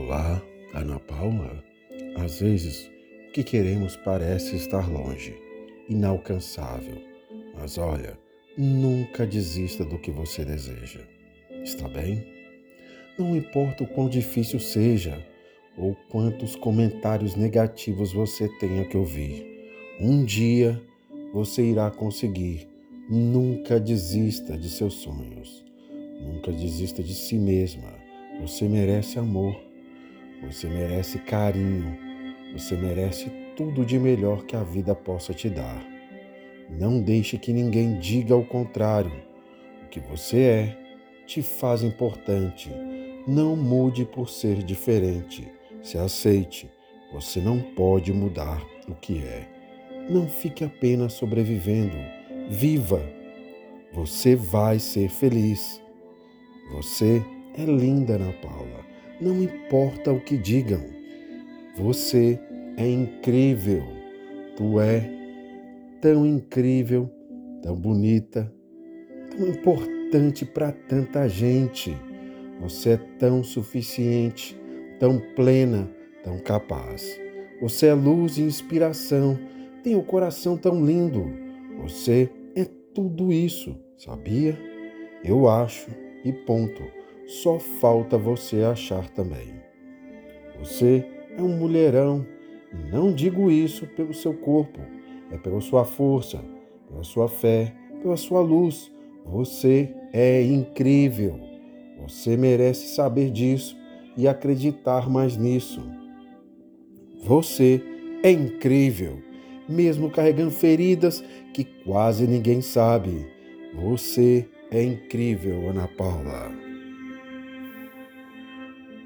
Olá, Ana Paula. Às vezes, o que queremos parece estar longe, inalcançável. Mas olha, nunca desista do que você deseja. Está bem? Não importa o quão difícil seja ou quantos comentários negativos você tenha que ouvir, um dia você irá conseguir. Nunca desista de seus sonhos. Nunca desista de si mesma. Você merece amor. Você merece carinho. Você merece tudo de melhor que a vida possa te dar. Não deixe que ninguém diga o contrário. O que você é te faz importante. Não mude por ser diferente. Se aceite. Você não pode mudar o que é. Não fique apenas sobrevivendo. Viva! Você vai ser feliz. Você é linda, Ana Paula. Não importa o que digam. Você é incrível. Tu é tão incrível, tão bonita, tão importante para tanta gente. Você é tão suficiente, tão plena, tão capaz. Você é luz e inspiração. Tem o coração tão lindo. Você é tudo isso, sabia? Eu acho e ponto. Só falta você achar também. Você é um mulherão. E não digo isso pelo seu corpo, é pela sua força, pela sua fé, pela sua luz. Você é incrível. Você merece saber disso e acreditar mais nisso. Você é incrível, mesmo carregando feridas que quase ninguém sabe. Você é incrível, Ana Paula.